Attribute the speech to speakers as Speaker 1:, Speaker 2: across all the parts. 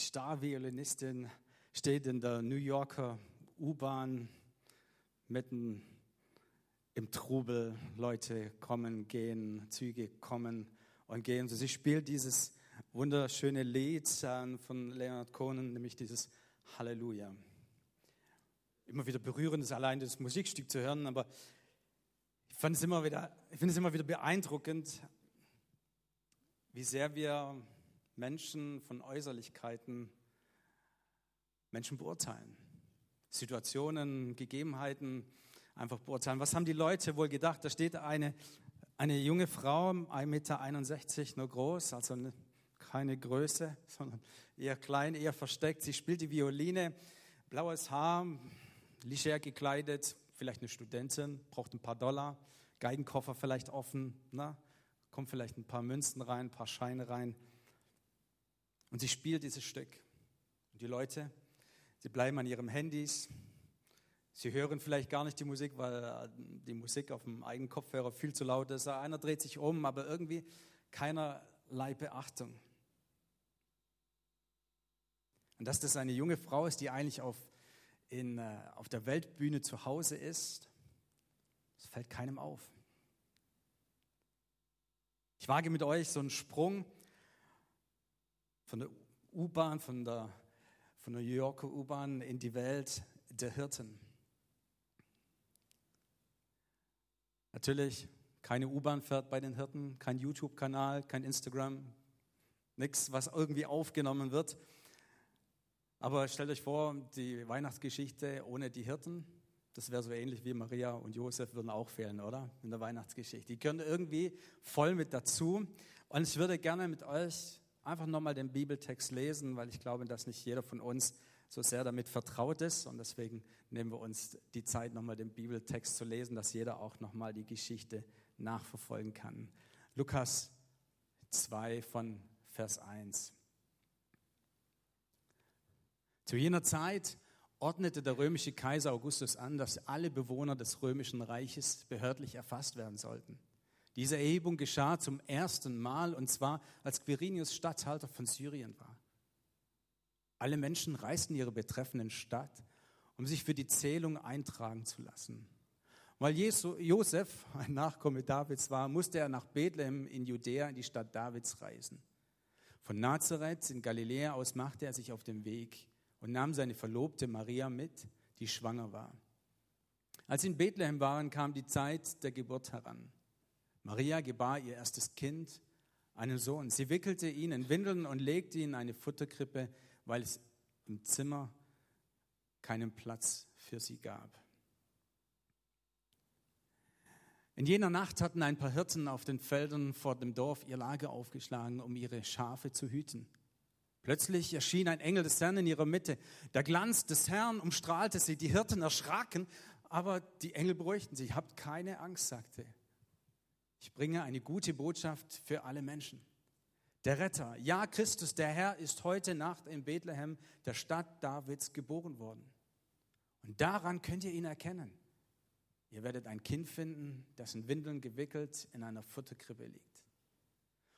Speaker 1: Star-Violinistin steht in der New Yorker U-Bahn mitten im Trubel. Leute kommen, gehen, Züge kommen und gehen. Sie spielt dieses wunderschöne Lied von Leonard Cohen, nämlich dieses Halleluja. Immer wieder berührend ist allein das Musikstück zu hören, aber ich ich finde es immer wieder beeindruckend, wie sehr wir Menschen von Äußerlichkeiten Menschen beurteilen. Situationen, Gegebenheiten einfach beurteilen. Was haben die Leute wohl gedacht? Da steht eine, eine junge Frau, 1,61 Meter nur groß, also keine Größe, sondern eher klein, eher versteckt. Sie spielt die Violine, blaues Haar, leger gekleidet, vielleicht eine Studentin, braucht ein paar Dollar, Geigenkoffer vielleicht offen, na, kommt vielleicht ein paar Münzen rein, ein paar Scheine rein. Und sie spielt dieses Stück. Und die Leute, sie bleiben an ihren Handys. Sie hören vielleicht gar nicht die Musik, weil die Musik auf dem eigenen Kopfhörer viel zu laut ist. Einer dreht sich um, aber irgendwie keinerlei Beachtung. Und dass das eine junge Frau ist, die eigentlich auf, in, äh, auf der Weltbühne zu Hause ist, das fällt keinem auf. Ich wage mit euch so einen Sprung von der U-Bahn, von der, von der New Yorker U-Bahn in die Welt der Hirten. Natürlich, keine U-Bahn fährt bei den Hirten, kein YouTube-Kanal, kein Instagram, nichts, was irgendwie aufgenommen wird. Aber stellt euch vor, die Weihnachtsgeschichte ohne die Hirten, das wäre so ähnlich wie Maria und Josef würden auch fehlen, oder? In der Weihnachtsgeschichte. Die gehören irgendwie voll mit dazu. Und ich würde gerne mit euch einfach nochmal den Bibeltext lesen, weil ich glaube, dass nicht jeder von uns so sehr damit vertraut ist. Und deswegen nehmen wir uns die Zeit, nochmal den Bibeltext zu lesen, dass jeder auch nochmal die Geschichte nachverfolgen kann. Lukas 2 von Vers 1. Zu jener Zeit ordnete der römische Kaiser Augustus an, dass alle Bewohner des römischen Reiches behördlich erfasst werden sollten. Diese Erhebung geschah zum ersten Mal und zwar als Quirinius Statthalter von Syrien war. Alle Menschen reisten ihre betreffenden Stadt, um sich für die Zählung eintragen zu lassen. Weil Josef ein Nachkomme Davids war, musste er nach Bethlehem in Judäa in die Stadt Davids reisen. Von Nazareth in Galiläa aus machte er sich auf den Weg und nahm seine Verlobte Maria mit, die schwanger war. Als sie in Bethlehem waren, kam die Zeit der Geburt heran. Maria gebar ihr erstes Kind, einen Sohn. Sie wickelte ihn in Windeln und legte ihn in eine Futterkrippe, weil es im Zimmer keinen Platz für sie gab. In jener Nacht hatten ein paar Hirten auf den Feldern vor dem Dorf ihr Lager aufgeschlagen, um ihre Schafe zu hüten. Plötzlich erschien ein Engel des Herrn in ihrer Mitte. Der Glanz des Herrn umstrahlte sie. Die Hirten erschraken, aber die Engel beruhigten sich. Habt keine Angst, sagte. Ich bringe eine gute Botschaft für alle Menschen. Der Retter, ja Christus, der Herr, ist heute Nacht in Bethlehem, der Stadt Davids, geboren worden. Und daran könnt ihr ihn erkennen. Ihr werdet ein Kind finden, das in Windeln gewickelt in einer Futterkrippe liegt.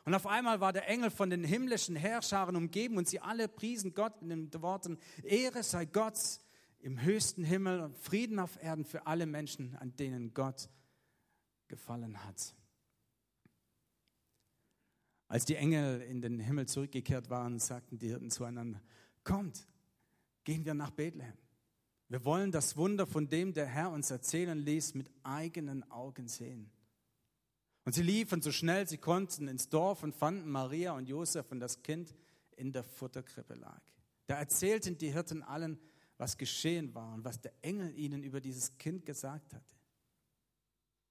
Speaker 1: Und auf einmal war der Engel von den himmlischen Herrscharen umgeben und sie alle priesen Gott in den Worten, Ehre sei Gott im höchsten Himmel und Frieden auf Erden für alle Menschen, an denen Gott gefallen hat. Als die Engel in den Himmel zurückgekehrt waren, sagten die Hirten zueinander, kommt, gehen wir nach Bethlehem. Wir wollen das Wunder, von dem der Herr uns erzählen ließ, mit eigenen Augen sehen. Und sie liefen so schnell sie konnten ins Dorf und fanden Maria und Josef und das Kind in der Futterkrippe lag. Da erzählten die Hirten allen, was geschehen war und was der Engel ihnen über dieses Kind gesagt hatte.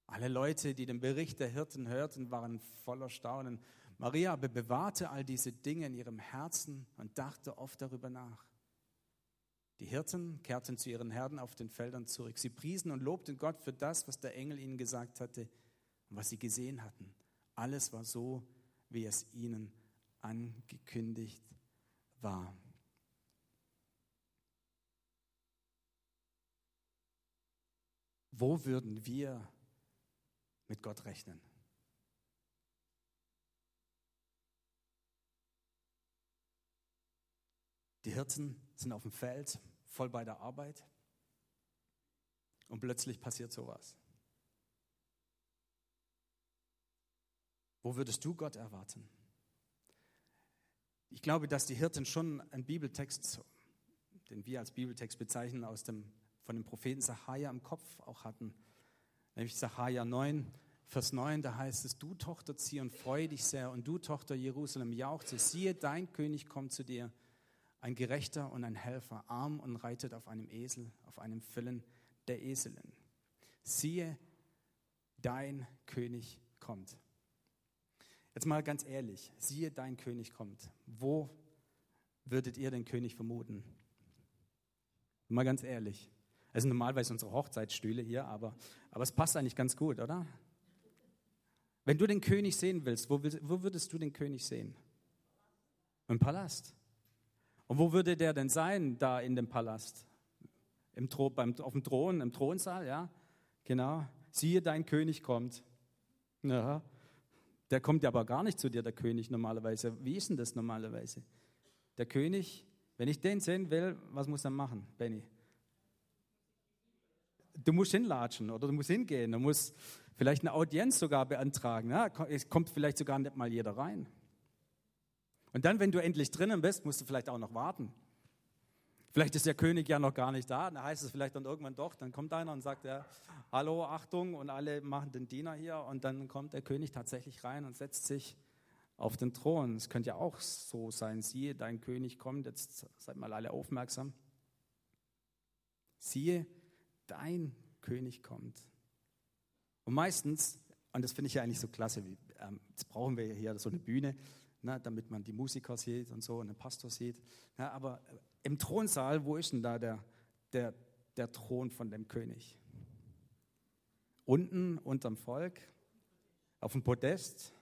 Speaker 1: Alle Leute, die den Bericht der Hirten hörten, waren voller Staunen. Maria aber bewahrte all diese Dinge in ihrem Herzen und dachte oft darüber nach. Die Hirten kehrten zu ihren Herden auf den Feldern zurück. Sie priesen und lobten Gott für das, was der Engel ihnen gesagt hatte und was sie gesehen hatten. Alles war so, wie es ihnen angekündigt war. Wo würden wir mit Gott rechnen? Die Hirten sind auf dem Feld, voll bei der Arbeit. Und plötzlich passiert sowas. Wo würdest du Gott erwarten? Ich glaube, dass die Hirten schon einen Bibeltext, den wir als Bibeltext bezeichnen, aus dem, von dem Propheten Sacharja im Kopf auch hatten. Nämlich Sacharja 9, Vers 9, da heißt es, du Tochter Zion, freu dich sehr und du Tochter Jerusalem, jauchze, siehe, dein König kommt zu dir, ein Gerechter und ein Helfer, arm und reitet auf einem Esel, auf einem Füllen der Eselin. Siehe, dein König kommt. Jetzt mal ganz ehrlich, siehe, dein König kommt. Wo würdet ihr den König vermuten? Mal ganz ehrlich. Es sind normalerweise unsere Hochzeitsstühle hier, aber, aber es passt eigentlich ganz gut, oder? Wenn du den König sehen willst, wo, wo würdest du den König sehen? Im Palast. Und wo würde der denn sein, da in dem Palast? Im, beim, auf dem Thron, im Thronsaal, ja? Genau. Siehe, dein König kommt. Ja. Der kommt ja aber gar nicht zu dir, der König normalerweise. Wie ist denn das normalerweise? Der König, wenn ich den sehen will, was muss er machen, Benny? Du musst hinlatschen oder du musst hingehen. Du musst vielleicht eine Audienz sogar beantragen. Ja? Es kommt vielleicht sogar nicht mal jeder rein. Und dann, wenn du endlich drinnen bist, musst du vielleicht auch noch warten. Vielleicht ist der König ja noch gar nicht da, dann heißt es vielleicht dann irgendwann doch, dann kommt einer und sagt, ja, hallo, Achtung, und alle machen den Diener hier und dann kommt der König tatsächlich rein und setzt sich auf den Thron. Es könnte ja auch so sein, siehe, dein König kommt, jetzt seid mal alle aufmerksam. Siehe, dein König kommt. Und meistens, und das finde ich ja eigentlich so klasse, wie, ähm, jetzt brauchen wir hier so eine Bühne, na, damit man die Musiker sieht und so und den Pastor sieht. Na, aber im Thronsaal, wo ist denn da der, der, der Thron von dem König? Unten unterm Volk, auf dem Podest.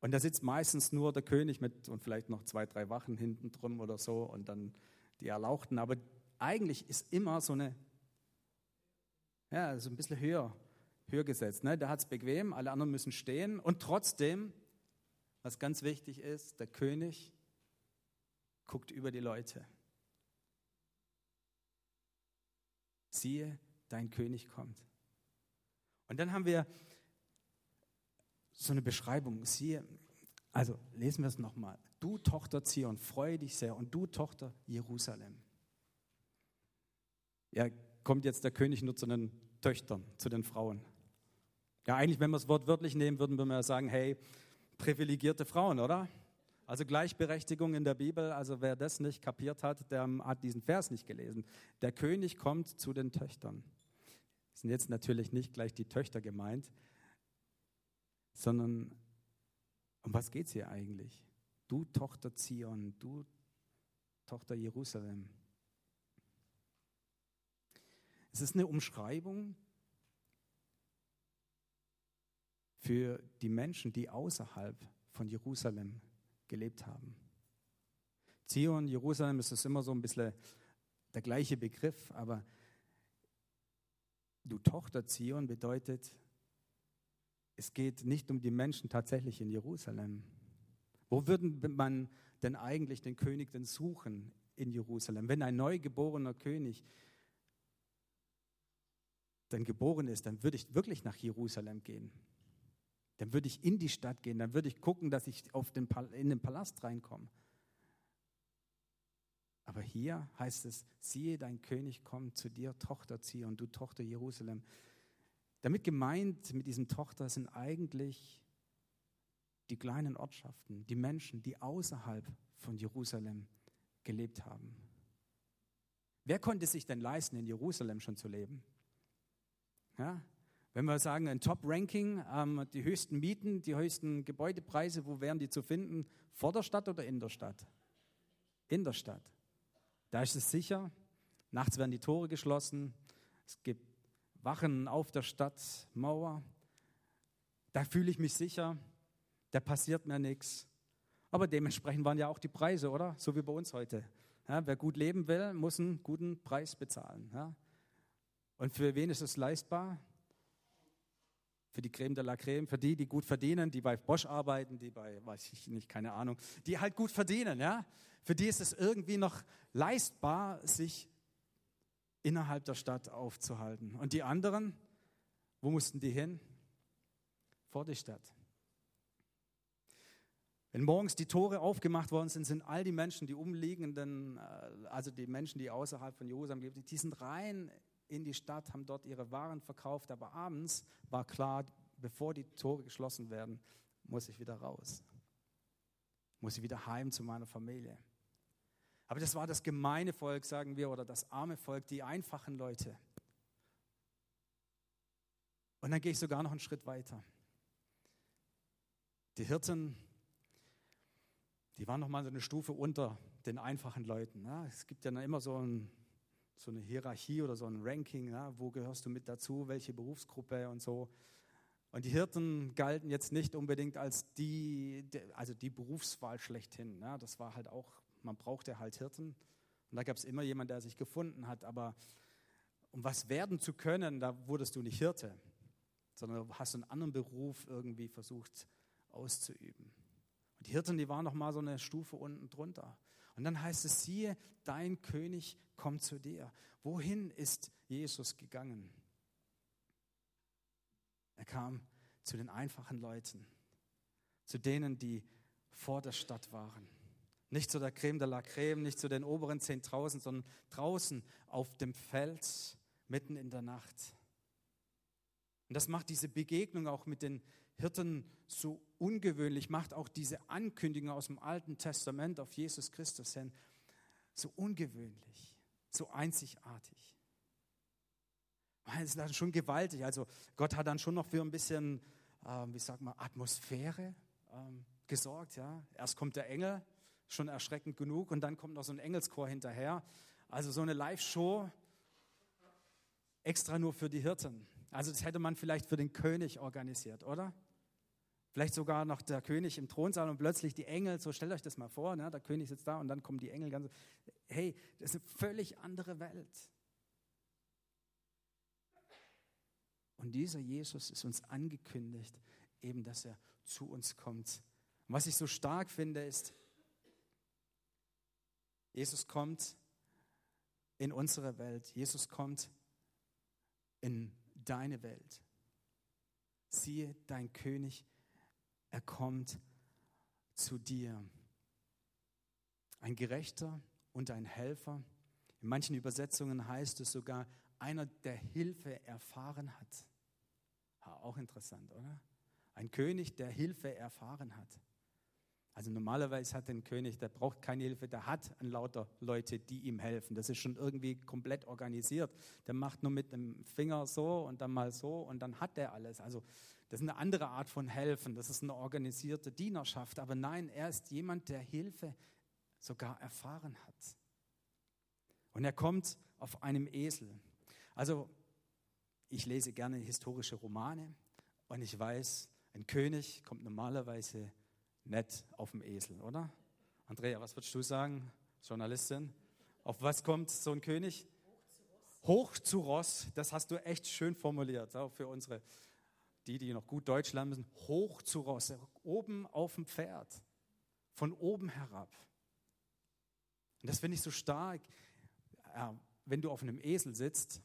Speaker 1: Und da sitzt meistens nur der König mit und vielleicht noch zwei, drei Wachen hinten drum oder so und dann die Erlauchten. Aber eigentlich ist immer so eine, ja, so ein bisschen höher, höher gesetzt. Ne? Da hat es bequem, alle anderen müssen stehen und trotzdem, was ganz wichtig ist, der König guckt über die Leute. Siehe, dein König kommt. Und dann haben wir so eine Beschreibung. Siehe, also lesen wir es nochmal. Du Tochter Zion, freue dich sehr und du Tochter Jerusalem. Ja, kommt jetzt der König nur zu den Töchtern, zu den Frauen. Ja, eigentlich, wenn wir das Wort wörtlich nehmen, würden wir mal sagen, hey, privilegierte Frauen, oder? Also Gleichberechtigung in der Bibel, also wer das nicht kapiert hat, der hat diesen Vers nicht gelesen. Der König kommt zu den Töchtern. Das sind jetzt natürlich nicht gleich die Töchter gemeint, sondern um was geht es hier eigentlich? Du Tochter Zion, du Tochter Jerusalem. Es ist eine Umschreibung für die Menschen, die außerhalb von Jerusalem gelebt haben. Zion, Jerusalem ist immer so ein bisschen der gleiche Begriff, aber du Tochter Zion bedeutet, es geht nicht um die Menschen tatsächlich in Jerusalem. Wo würde man denn eigentlich den König denn suchen in Jerusalem? Wenn ein neugeborener König dann geboren ist, dann würde ich wirklich nach Jerusalem gehen. Dann würde ich in die Stadt gehen, dann würde ich gucken, dass ich auf den, in den Palast reinkomme. Aber hier heißt es, siehe, dein König kommt zu dir, Tochter Zion, du Tochter Jerusalem. Damit gemeint mit diesem Tochter sind eigentlich die kleinen Ortschaften, die Menschen, die außerhalb von Jerusalem gelebt haben. Wer konnte sich denn leisten, in Jerusalem schon zu leben? Ja? Wenn wir sagen, ein Top-Ranking, ähm, die höchsten Mieten, die höchsten Gebäudepreise, wo wären die zu finden? Vor der Stadt oder in der Stadt? In der Stadt. Da ist es sicher. Nachts werden die Tore geschlossen. Es gibt Wachen auf der Stadtmauer. Da fühle ich mich sicher. Da passiert mir nichts. Aber dementsprechend waren ja auch die Preise, oder? So wie bei uns heute. Ja, wer gut leben will, muss einen guten Preis bezahlen. Ja? Und für wen ist es leistbar? Für die Creme de la Creme, für die, die gut verdienen, die bei Bosch arbeiten, die bei, weiß ich nicht, keine Ahnung, die halt gut verdienen, ja. Für die ist es irgendwie noch leistbar, sich innerhalb der Stadt aufzuhalten. Und die anderen, wo mussten die hin? Vor die Stadt. Wenn morgens die Tore aufgemacht worden sind, sind all die Menschen, die umliegenden, äh, also die Menschen, die außerhalb von Jerusalem leben, die sind rein in die Stadt, haben dort ihre Waren verkauft. Aber abends war klar, bevor die Tore geschlossen werden, muss ich wieder raus. Muss ich wieder heim zu meiner Familie. Aber das war das gemeine Volk, sagen wir, oder das arme Volk, die einfachen Leute. Und dann gehe ich sogar noch einen Schritt weiter. Die Hirten die waren noch mal so eine Stufe unter den einfachen Leuten. Ja. Es gibt ja immer so, ein, so, eine Hierarchie oder so ein Ranking, ja. wo gehörst du mit dazu, welche Berufsgruppe und so. Und die Hirten galten jetzt nicht unbedingt als die, also die Berufswahl schlechthin. Ja. Das war halt auch, man brauchte halt Hirten. Und da gab es immer jemanden, der sich gefunden hat. Aber um was werden zu können, da wurdest du nicht Hirte, sondern hast einen anderen Beruf irgendwie versucht auszuüben. Die Hirten, die waren noch mal so eine Stufe unten drunter. Und dann heißt es, siehe, dein König kommt zu dir. Wohin ist Jesus gegangen? Er kam zu den einfachen Leuten, zu denen, die vor der Stadt waren. Nicht zu der Creme de la Creme, nicht zu den oberen 10.000, sondern draußen auf dem Feld, mitten in der Nacht. Und das macht diese Begegnung auch mit den Hirten so ungewöhnlich, macht auch diese Ankündigung aus dem Alten Testament auf Jesus Christus hin so ungewöhnlich, so einzigartig. Das ist dann schon gewaltig. Also Gott hat dann schon noch für ein bisschen, äh, wie sagt man, Atmosphäre ähm, gesorgt. Ja? Erst kommt der Engel, schon erschreckend genug, und dann kommt noch so ein Engelschor hinterher. Also so eine Live-Show extra nur für die Hirten. Also das hätte man vielleicht für den König organisiert, oder? Vielleicht sogar noch der König im Thronsaal und plötzlich die Engel, so stellt euch das mal vor, ne? der König sitzt da und dann kommen die Engel ganz. Hey, das ist eine völlig andere Welt. Und dieser Jesus ist uns angekündigt, eben, dass er zu uns kommt. Und was ich so stark finde, ist, Jesus kommt in unsere Welt. Jesus kommt in deine Welt. Siehe, dein König, er kommt zu dir. Ein Gerechter und ein Helfer. In manchen Übersetzungen heißt es sogar einer, der Hilfe erfahren hat. auch interessant, oder? Ein König, der Hilfe erfahren hat. Also normalerweise hat ein König, der braucht keine Hilfe, der hat ein lauter Leute, die ihm helfen. Das ist schon irgendwie komplett organisiert. Der macht nur mit dem Finger so und dann mal so und dann hat er alles. Also das ist eine andere Art von helfen. Das ist eine organisierte Dienerschaft. Aber nein, er ist jemand, der Hilfe sogar erfahren hat. Und er kommt auf einem Esel. Also ich lese gerne historische Romane und ich weiß, ein König kommt normalerweise nett auf dem Esel, oder? Andrea, was würdest du sagen, Journalistin? Auf was kommt so ein König? Hoch zu Ross. Das hast du echt schön formuliert, auch für unsere, die, die noch gut Deutsch lernen müssen. Hoch zu Ross, oben auf dem Pferd, von oben herab. Und das finde ich so stark. Wenn du auf einem Esel sitzt,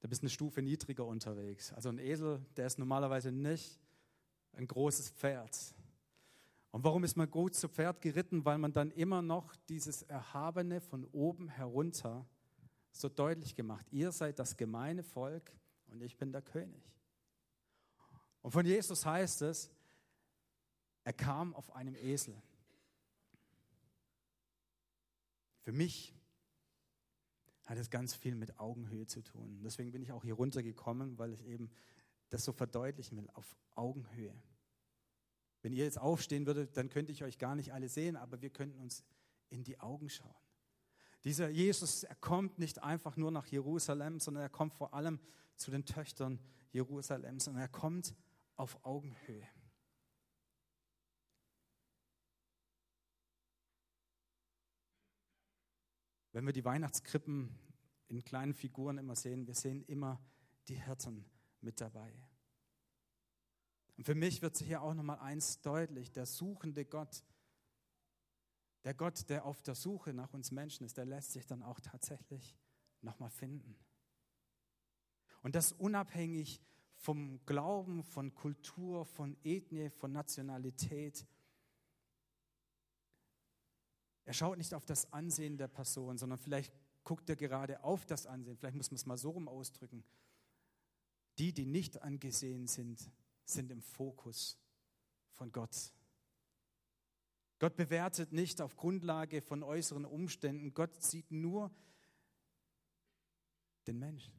Speaker 1: da bist du eine Stufe niedriger unterwegs. Also ein Esel, der ist normalerweise nicht ein großes Pferd. Und warum ist man gut zu Pferd geritten? Weil man dann immer noch dieses Erhabene von oben herunter so deutlich gemacht. Ihr seid das gemeine Volk und ich bin der König. Und von Jesus heißt es, er kam auf einem Esel. Für mich hat es ganz viel mit Augenhöhe zu tun. Deswegen bin ich auch hier runtergekommen, weil ich eben das so verdeutlichen will, auf Augenhöhe. Wenn ihr jetzt aufstehen würdet, dann könnte ich euch gar nicht alle sehen, aber wir könnten uns in die Augen schauen. Dieser Jesus, er kommt nicht einfach nur nach Jerusalem, sondern er kommt vor allem zu den Töchtern Jerusalems und er kommt auf Augenhöhe. Wenn wir die Weihnachtskrippen in kleinen Figuren immer sehen, wir sehen immer die Hirten mit dabei. Und für mich wird hier auch nochmal eins deutlich. Der suchende Gott Der Gott, der auf der Suche nach uns Menschen ist, der lässt sich dann auch tatsächlich nochmal finden. Und das unabhängig vom Glauben, von Kultur, von Ethnie, von Nationalität. Er schaut nicht auf das Ansehen der Person, sondern vielleicht guckt er gerade auf das Ansehen. Vielleicht muss man es mal so rum ausdrücken. Die, die nicht angesehen sind, sind im Fokus von Gott. Gott bewertet nicht auf Grundlage von äußeren Umständen. Gott sieht nur den Mensch.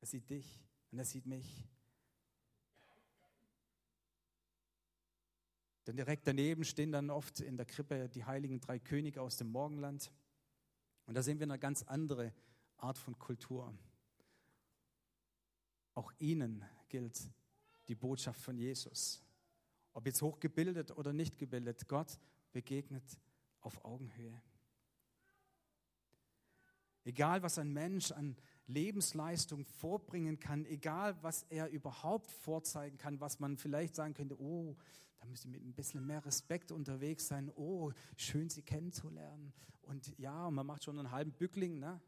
Speaker 1: Er sieht dich und er sieht mich. Denn direkt daneben stehen dann oft in der Krippe die heiligen drei Könige aus dem Morgenland. Und da sehen wir eine ganz andere Art von Kultur. Auch ihnen gilt die Botschaft von Jesus. Ob jetzt hochgebildet oder nicht gebildet, Gott begegnet auf Augenhöhe. Egal, was ein Mensch an Lebensleistung vorbringen kann, egal, was er überhaupt vorzeigen kann, was man vielleicht sagen könnte, oh, da müsste mit ein bisschen mehr Respekt unterwegs sein, oh, schön Sie kennenzulernen. Und ja, man macht schon einen halben Bückling. Ne?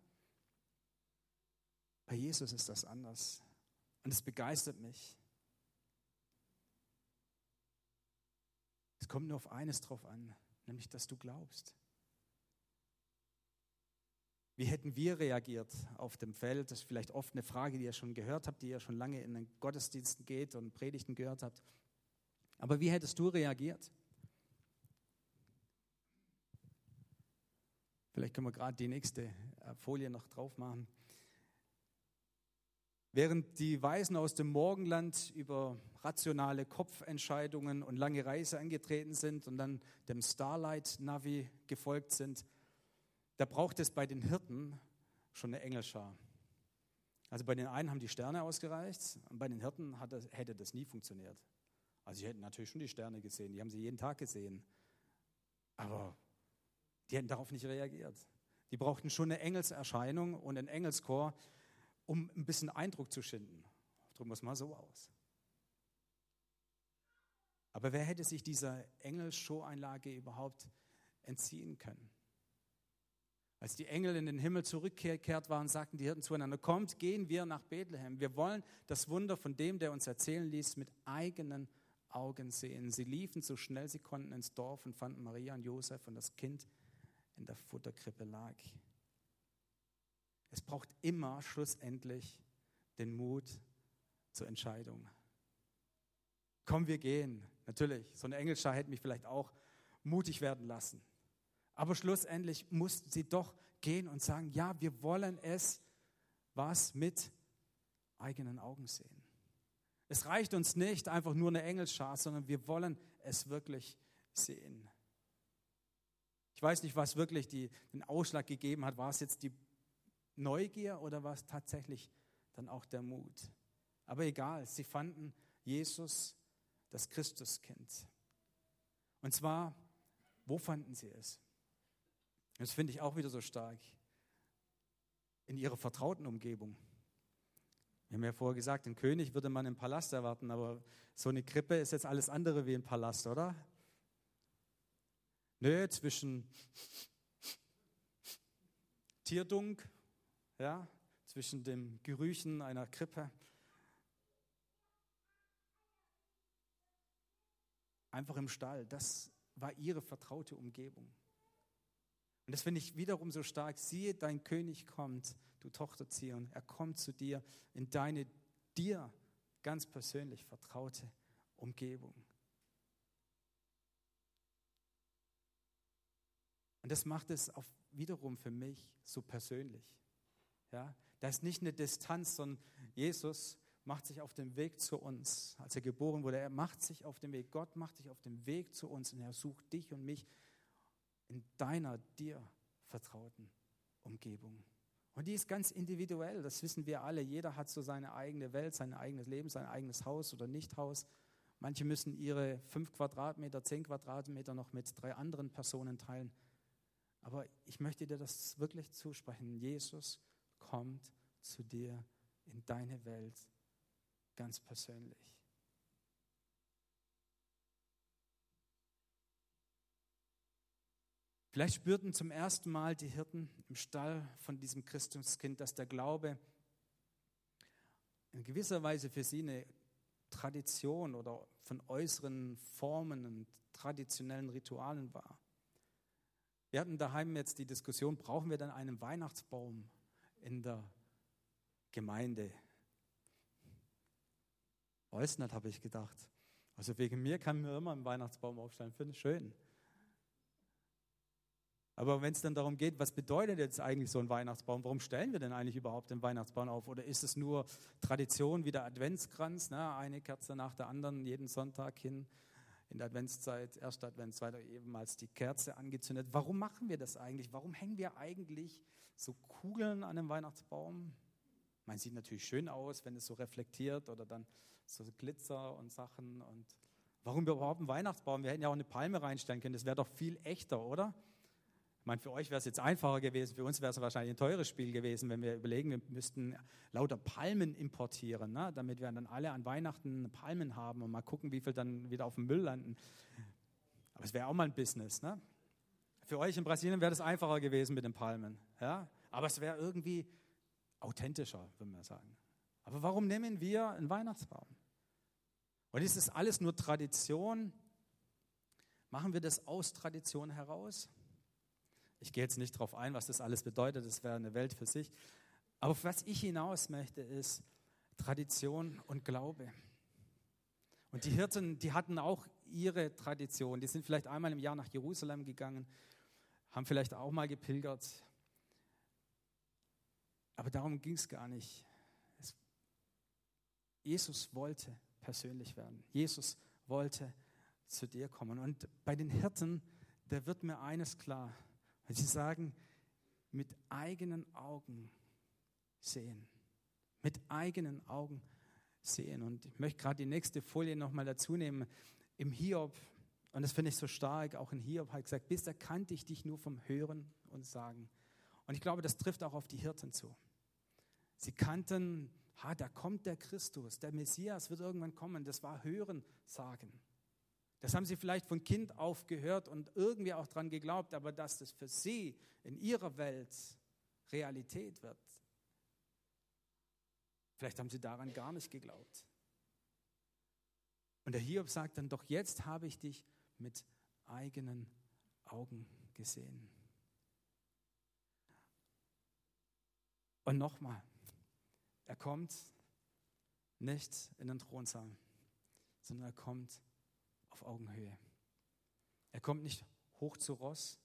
Speaker 1: Bei Jesus ist das anders. Und es begeistert mich. Es kommt nur auf eines drauf an, nämlich dass du glaubst. Wie hätten wir reagiert auf dem Feld? Das ist vielleicht oft eine Frage, die ihr schon gehört habt, die ihr schon lange in den Gottesdiensten geht und Predigten gehört habt. Aber wie hättest du reagiert? Vielleicht können wir gerade die nächste äh, Folie noch drauf machen. Während die Weisen aus dem Morgenland über rationale Kopfentscheidungen und lange Reise angetreten sind und dann dem Starlight-Navi gefolgt sind, da braucht es bei den Hirten schon eine Engelschar. Also bei den einen haben die Sterne ausgereicht, und bei den Hirten das, hätte das nie funktioniert. Also sie hätten natürlich schon die Sterne gesehen, die haben sie jeden Tag gesehen. Aber die hätten darauf nicht reagiert. Die brauchten schon eine Engelserscheinung und ein Engelschor, um ein bisschen Eindruck zu schinden. Drücken wir es mal so aus. Aber wer hätte sich dieser Engelshow-Einlage überhaupt entziehen können? Als die Engel in den Himmel zurückgekehrt waren, sagten die Hirten zueinander, kommt, gehen wir nach Bethlehem. Wir wollen das Wunder von dem, der uns erzählen ließ, mit eigenen Augen sehen. Sie liefen so schnell sie konnten ins Dorf und fanden Maria und Josef und das Kind in der Futterkrippe lag. Es braucht immer schlussendlich den Mut zur Entscheidung. Komm, wir gehen. Natürlich, so eine Engelschar hätte mich vielleicht auch mutig werden lassen. Aber schlussendlich mussten sie doch gehen und sagen, ja, wir wollen es was mit eigenen Augen sehen. Es reicht uns nicht einfach nur eine Engelschar, sondern wir wollen es wirklich sehen. Ich weiß nicht, was wirklich die, den Ausschlag gegeben hat. War es jetzt die Neugier oder war es tatsächlich dann auch der Mut? Aber egal, sie fanden Jesus, das Christuskind. Und zwar, wo fanden sie es? Das finde ich auch wieder so stark. In ihrer vertrauten Umgebung. Wir haben ja vorher gesagt, den König würde man im Palast erwarten, aber so eine Krippe ist jetzt alles andere wie ein Palast, oder? Nö, zwischen Tierdunk, ja, zwischen dem Gerüchen einer Krippe. Einfach im Stall, das war ihre vertraute Umgebung. Und das finde ich wiederum so stark. Siehe, dein König kommt, du Tochter Zion. Er kommt zu dir in deine dir ganz persönlich vertraute Umgebung. Und das macht es auch wiederum für mich so persönlich. Ja, da ist nicht eine Distanz, sondern Jesus macht sich auf den Weg zu uns. Als er geboren wurde, er macht sich auf den Weg. Gott macht sich auf den Weg zu uns und er sucht dich und mich in deiner dir vertrauten Umgebung. Und die ist ganz individuell, das wissen wir alle. Jeder hat so seine eigene Welt, sein eigenes Leben, sein eigenes Haus oder Nicht-Haus. Manche müssen ihre fünf Quadratmeter, zehn Quadratmeter noch mit drei anderen Personen teilen. Aber ich möchte dir das wirklich zusprechen. Jesus kommt zu dir in deine Welt ganz persönlich. Vielleicht spürten zum ersten Mal die Hirten im Stall von diesem Christuskind, dass der Glaube in gewisser Weise für sie eine Tradition oder von äußeren Formen und traditionellen Ritualen war. Wir hatten daheim jetzt die Diskussion, brauchen wir dann einen Weihnachtsbaum in der Gemeinde? Weiß nicht, habe ich gedacht. Also wegen mir kann mir immer ein Weihnachtsbaum aufstellen, finde ich schön. Aber wenn es dann darum geht, was bedeutet jetzt eigentlich so ein Weihnachtsbaum? Warum stellen wir denn eigentlich überhaupt den Weihnachtsbaum auf? Oder ist es nur Tradition wie der Adventskranz, ne? eine Kerze nach der anderen, jeden Sonntag hin in der Adventszeit, erster Advent, zweiter ebenfalls die Kerze angezündet? Warum machen wir das eigentlich? Warum hängen wir eigentlich so Kugeln an einem Weihnachtsbaum? Man sieht natürlich schön aus, wenn es so reflektiert oder dann so Glitzer und Sachen. Und warum wir überhaupt einen Weihnachtsbaum? Wir hätten ja auch eine Palme reinstellen können. Das wäre doch viel echter, oder? Ich meine, für euch wäre es jetzt einfacher gewesen, für uns wäre es wahrscheinlich ein teures Spiel gewesen, wenn wir überlegen, wir müssten lauter Palmen importieren, ne? damit wir dann alle an Weihnachten Palmen haben und mal gucken, wie viel dann wieder auf dem Müll landen. Aber es wäre auch mal ein Business. Ne? Für euch in Brasilien wäre das einfacher gewesen mit den Palmen. Ja? Aber es wäre irgendwie authentischer, würde man sagen. Aber warum nehmen wir einen Weihnachtsbaum? Und ist das alles nur Tradition? Machen wir das aus Tradition heraus? Ich gehe jetzt nicht darauf ein, was das alles bedeutet, das wäre eine Welt für sich. Aber auf was ich hinaus möchte, ist Tradition und Glaube. Und die Hirten, die hatten auch ihre Tradition. Die sind vielleicht einmal im Jahr nach Jerusalem gegangen, haben vielleicht auch mal gepilgert. Aber darum ging es gar nicht. Es, Jesus wollte persönlich werden. Jesus wollte zu dir kommen. Und bei den Hirten, da wird mir eines klar. Weil sie sagen, mit eigenen Augen sehen. Mit eigenen Augen sehen. Und ich möchte gerade die nächste Folie nochmal dazu nehmen. Im Hiob, und das finde ich so stark, auch in Hiob hat gesagt, bisher kannte ich dich nur vom Hören und Sagen. Und ich glaube, das trifft auch auf die Hirten zu. Sie kannten, ha, da kommt der Christus, der Messias wird irgendwann kommen. Das war Hören, Sagen. Das haben sie vielleicht von Kind auf gehört und irgendwie auch daran geglaubt, aber dass das für sie in ihrer Welt Realität wird, vielleicht haben sie daran gar nicht geglaubt. Und der Hiob sagt dann, doch jetzt habe ich dich mit eigenen Augen gesehen. Und nochmal, er kommt nicht in den Thronsaal, sondern er kommt auf Augenhöhe. Er kommt nicht hoch zu Ross,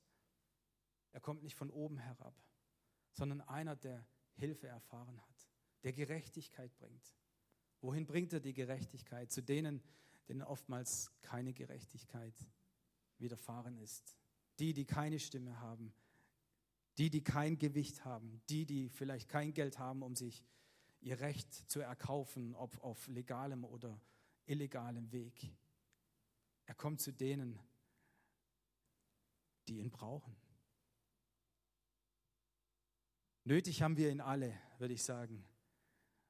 Speaker 1: er kommt nicht von oben herab, sondern einer, der Hilfe erfahren hat, der Gerechtigkeit bringt. Wohin bringt er die Gerechtigkeit? Zu denen, denen oftmals keine Gerechtigkeit widerfahren ist. Die, die keine Stimme haben, die, die kein Gewicht haben, die, die vielleicht kein Geld haben, um sich ihr Recht zu erkaufen, ob auf legalem oder illegalem Weg. Er kommt zu denen, die ihn brauchen. Nötig haben wir ihn alle, würde ich sagen.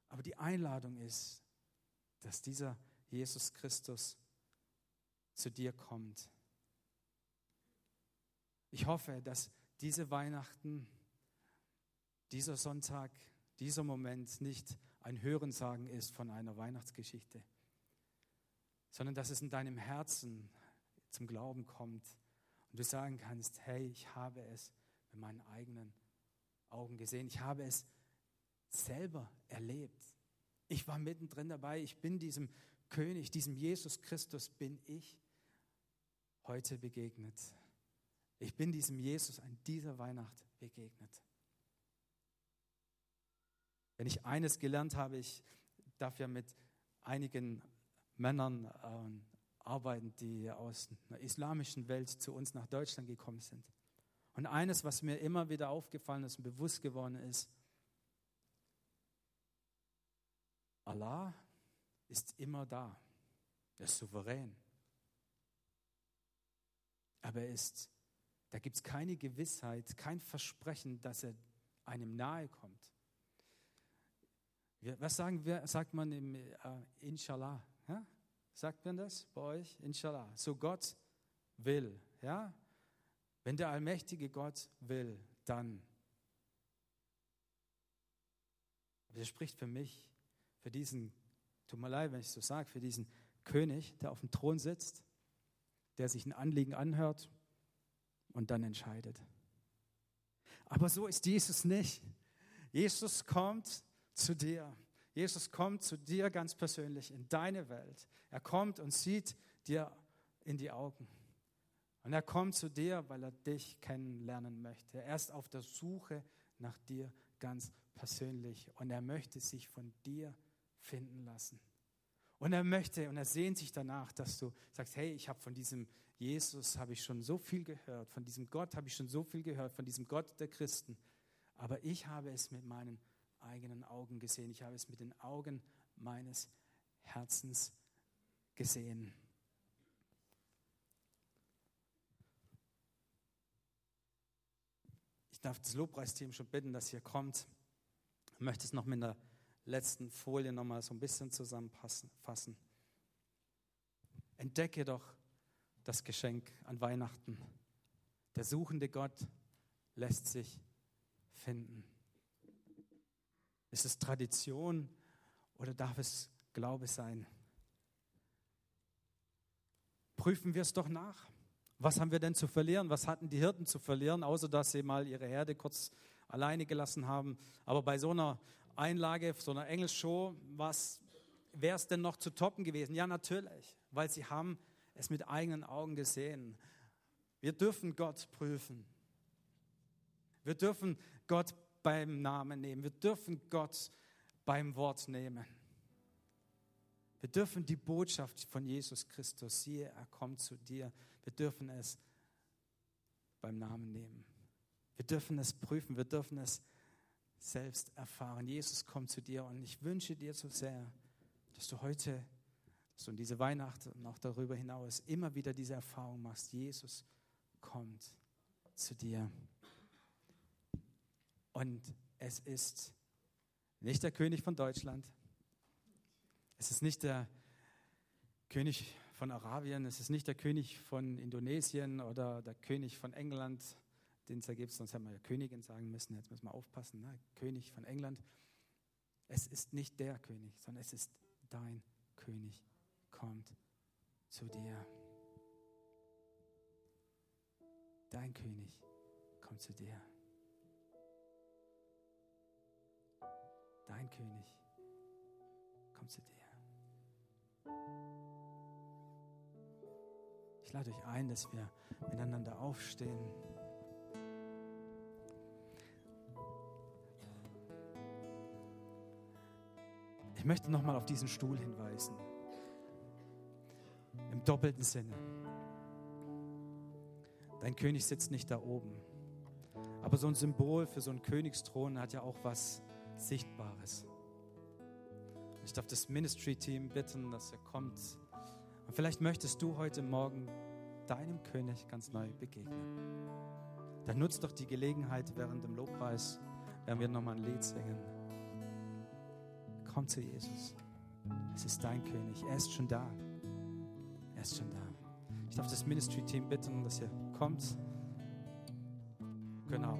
Speaker 1: Aber die Einladung ist, dass dieser Jesus Christus zu dir kommt. Ich hoffe, dass diese Weihnachten, dieser Sonntag, dieser Moment nicht ein Hörensagen ist von einer Weihnachtsgeschichte, sondern dass es in deinem Herzen zum Glauben kommt und du sagen kannst, hey, ich habe es mit meinen eigenen Augen gesehen, ich habe es selber erlebt. Ich war mittendrin dabei, ich bin diesem König, diesem Jesus Christus bin ich heute begegnet. Ich bin diesem Jesus an dieser Weihnacht begegnet. Wenn ich eines gelernt habe, ich darf ja mit einigen Männern äh, arbeiten, die aus einer islamischen Welt zu uns nach Deutschland gekommen sind. Und eines, was mir immer wieder aufgefallen ist und bewusst geworden ist, Allah ist immer da. Er ist souverän. Aber er ist, da gibt es keine Gewissheit, kein Versprechen, dass er einem nahe kommt. Was sagen wir, sagt man im äh, Inshallah? Sagt man das bei euch? Inshallah. So Gott will. Ja? Wenn der allmächtige Gott will, dann. Das spricht für mich, für diesen, tut mir leid, wenn ich so sage, für diesen König, der auf dem Thron sitzt, der sich ein Anliegen anhört und dann entscheidet. Aber so ist Jesus nicht. Jesus kommt zu dir. Jesus kommt zu dir ganz persönlich in deine Welt. Er kommt und sieht dir in die Augen. Und er kommt zu dir, weil er dich kennenlernen möchte. Er ist auf der Suche nach dir ganz persönlich und er möchte sich von dir finden lassen. Und er möchte und er sehnt sich danach, dass du sagst, hey, ich habe von diesem Jesus habe ich schon so viel gehört, von diesem Gott habe ich schon so viel gehört, von diesem Gott der Christen. Aber ich habe es mit meinen eigenen Augen gesehen. Ich habe es mit den Augen meines Herzens gesehen. Ich darf das Lobpreisteam schon bitten, dass ihr kommt. Ich möchte es noch mit der letzten Folie noch mal so ein bisschen zusammenfassen. Entdecke doch das Geschenk an Weihnachten. Der suchende Gott lässt sich finden. Ist es Tradition oder darf es Glaube sein? Prüfen wir es doch nach. Was haben wir denn zu verlieren? Was hatten die Hirten zu verlieren, außer dass sie mal ihre Herde kurz alleine gelassen haben? Aber bei so einer Einlage, so einer Engelsshow, was wäre es denn noch zu toppen gewesen? Ja, natürlich, weil sie haben es mit eigenen Augen gesehen. Wir dürfen Gott prüfen. Wir dürfen Gott beim Namen nehmen. Wir dürfen Gott beim Wort nehmen. Wir dürfen die Botschaft von Jesus Christus, siehe, er kommt zu dir. Wir dürfen es beim Namen nehmen. Wir dürfen es prüfen. Wir dürfen es selbst erfahren. Jesus kommt zu dir und ich wünsche dir so sehr, dass du heute dass du in diese Weihnachten und auch darüber hinaus immer wieder diese Erfahrung machst. Jesus kommt zu dir. Und es ist nicht der König von Deutschland. Es ist nicht der König von Arabien. Es ist nicht der König von Indonesien oder der König von England, den es da gibt. Sonst hätten wir ja Königin sagen müssen. Jetzt müssen wir aufpassen. Ne? König von England. Es ist nicht der König, sondern es ist dein König kommt zu dir. Dein König kommt zu dir. Dein König kommt zu dir. Ich lade euch ein, dass wir miteinander aufstehen. Ich möchte nochmal auf diesen Stuhl hinweisen im doppelten Sinne. Dein König sitzt nicht da oben. Aber so ein Symbol für so einen Königsthron hat ja auch was Sichtbares. Ich darf das Ministry-Team bitten, dass er kommt. Und vielleicht möchtest du heute Morgen deinem König ganz neu begegnen. Dann nutzt doch die Gelegenheit während dem Lobpreis, werden wir nochmal ein Lied singen. Komm zu Jesus. Es ist dein König. Er ist schon da. Er ist schon da. Ich darf das Ministry-Team bitten, dass ihr kommt. Genau.